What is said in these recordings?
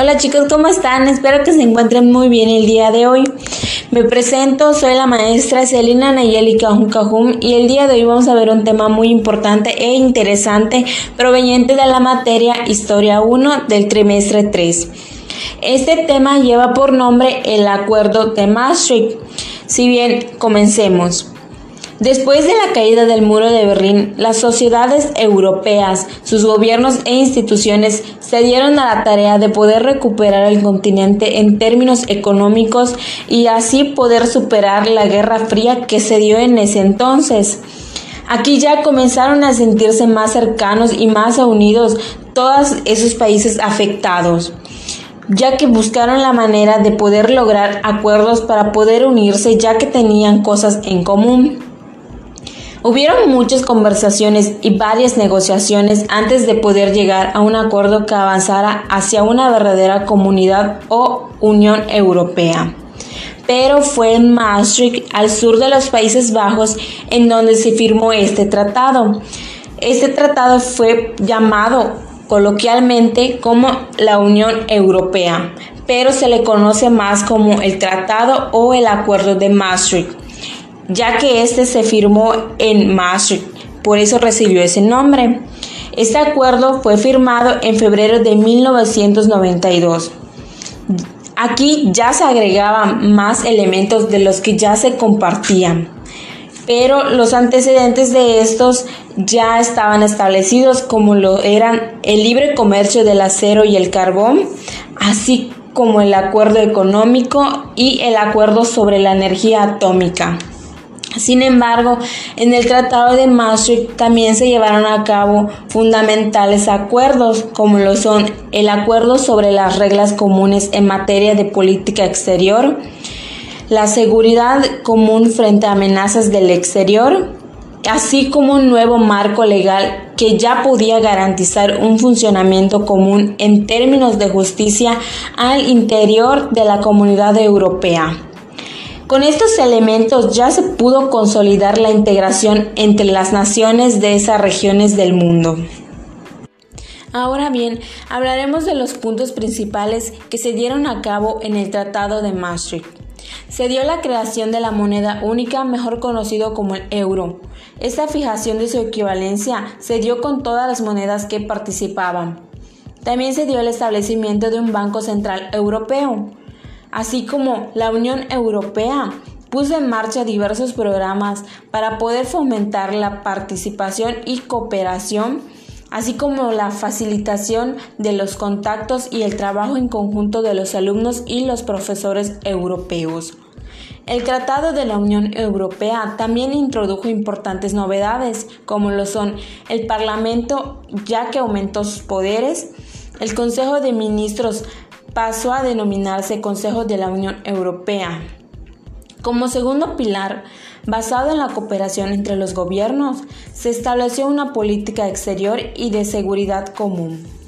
Hola chicos, ¿cómo están? Espero que se encuentren muy bien el día de hoy. Me presento, soy la maestra Celina Nayeli Cajum y el día de hoy vamos a ver un tema muy importante e interesante proveniente de la materia Historia 1 del trimestre 3. Este tema lleva por nombre el Acuerdo de Maastricht. Si bien, comencemos. Después de la caída del muro de Berlín, las sociedades europeas, sus gobiernos e instituciones se dieron a la tarea de poder recuperar el continente en términos económicos y así poder superar la Guerra Fría que se dio en ese entonces. Aquí ya comenzaron a sentirse más cercanos y más unidos todos esos países afectados ya que buscaron la manera de poder lograr acuerdos para poder unirse ya que tenían cosas en común. Hubieron muchas conversaciones y varias negociaciones antes de poder llegar a un acuerdo que avanzara hacia una verdadera comunidad o Unión Europea. Pero fue en Maastricht, al sur de los Países Bajos, en donde se firmó este tratado. Este tratado fue llamado coloquialmente como la Unión Europea, pero se le conoce más como el Tratado o el Acuerdo de Maastricht ya que este se firmó en Maastricht, por eso recibió ese nombre. Este acuerdo fue firmado en febrero de 1992. Aquí ya se agregaban más elementos de los que ya se compartían, pero los antecedentes de estos ya estaban establecidos como lo eran el libre comercio del acero y el carbón, así como el acuerdo económico y el acuerdo sobre la energía atómica. Sin embargo, en el Tratado de Maastricht también se llevaron a cabo fundamentales acuerdos, como lo son el acuerdo sobre las reglas comunes en materia de política exterior, la seguridad común frente a amenazas del exterior, así como un nuevo marco legal que ya podía garantizar un funcionamiento común en términos de justicia al interior de la comunidad europea. Con estos elementos ya se pudo consolidar la integración entre las naciones de esas regiones del mundo. Ahora bien, hablaremos de los puntos principales que se dieron a cabo en el Tratado de Maastricht. Se dio la creación de la moneda única, mejor conocido como el euro. Esta fijación de su equivalencia se dio con todas las monedas que participaban. También se dio el establecimiento de un Banco Central Europeo así como la Unión Europea puso en marcha diversos programas para poder fomentar la participación y cooperación, así como la facilitación de los contactos y el trabajo en conjunto de los alumnos y los profesores europeos. El Tratado de la Unión Europea también introdujo importantes novedades, como lo son el Parlamento, ya que aumentó sus poderes, el Consejo de Ministros pasó a denominarse Consejo de la Unión Europea. Como segundo pilar, basado en la cooperación entre los gobiernos, se estableció una política exterior y de seguridad común.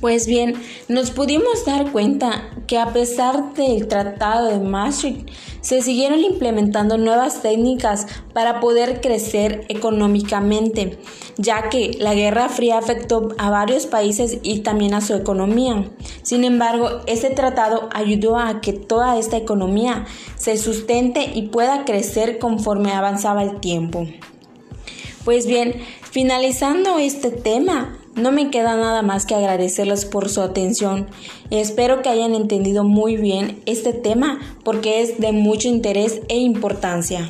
Pues bien, nos pudimos dar cuenta que a pesar del Tratado de Maastricht, se siguieron implementando nuevas técnicas para poder crecer económicamente, ya que la Guerra Fría afectó a varios países y también a su economía. Sin embargo, este tratado ayudó a que toda esta economía se sustente y pueda crecer conforme avanzaba el tiempo. Pues bien, finalizando este tema, no me queda nada más que agradecerles por su atención. Espero que hayan entendido muy bien este tema porque es de mucho interés e importancia.